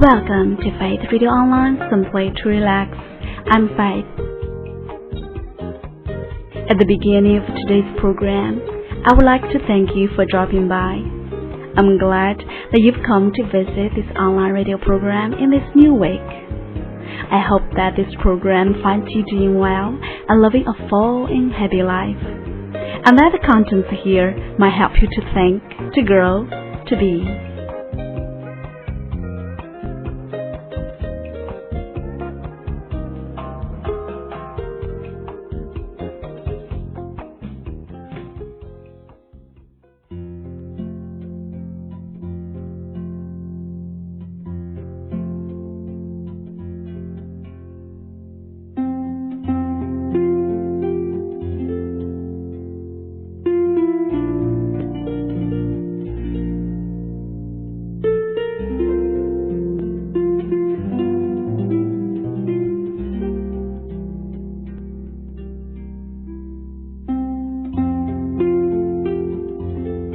Welcome to Faith Radio Online, simply to relax. I'm Faith. At the beginning of today's program, I would like to thank you for dropping by. I'm glad that you've come to visit this online radio program in this new week. I hope that this program finds you doing well and living a full and happy life, and that the contents here might help you to think, to grow, to be.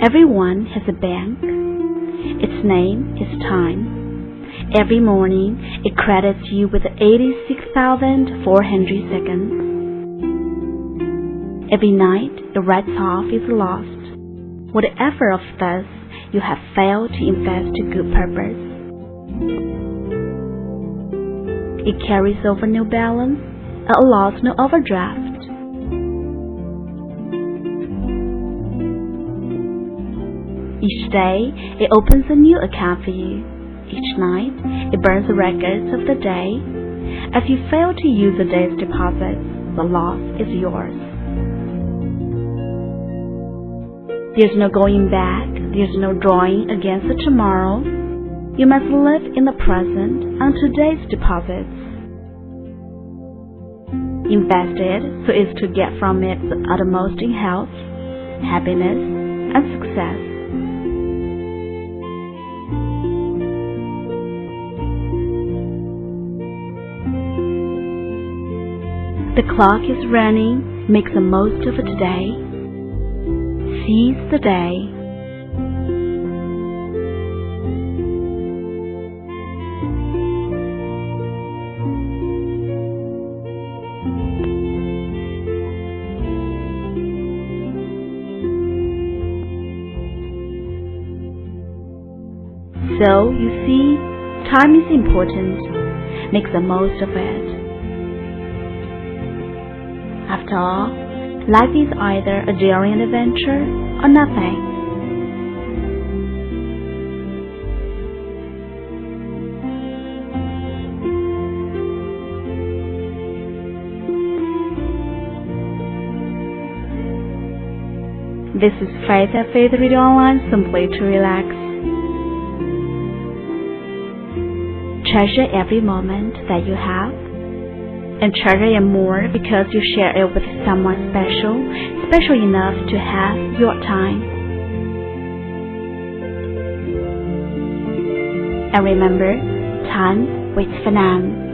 Everyone has a bank. Its name is time. Every morning, it credits you with 86,400 seconds. Every night, it writes off its lost. Whatever of this you have failed to invest to good purpose. It carries over no balance, and allows no overdraft. Each day, it opens a new account for you. Each night, it burns the records of the day. If you fail to use the day's deposit, the loss is yours. There's no going back, there's no drawing against the tomorrow. You must live in the present and today's deposits. Invest it so as to get from it the uttermost in health, happiness, and success. The clock is running, make the most of it today. Seize the day. So, you see, time is important. Make the most of it. After all, life is either a daring adventure or nothing. This is Faith at Faith Radio Online, simply to relax. Treasure every moment that you have and treasure it more because you share it with someone special, special enough to have your time. And remember, time waits for none.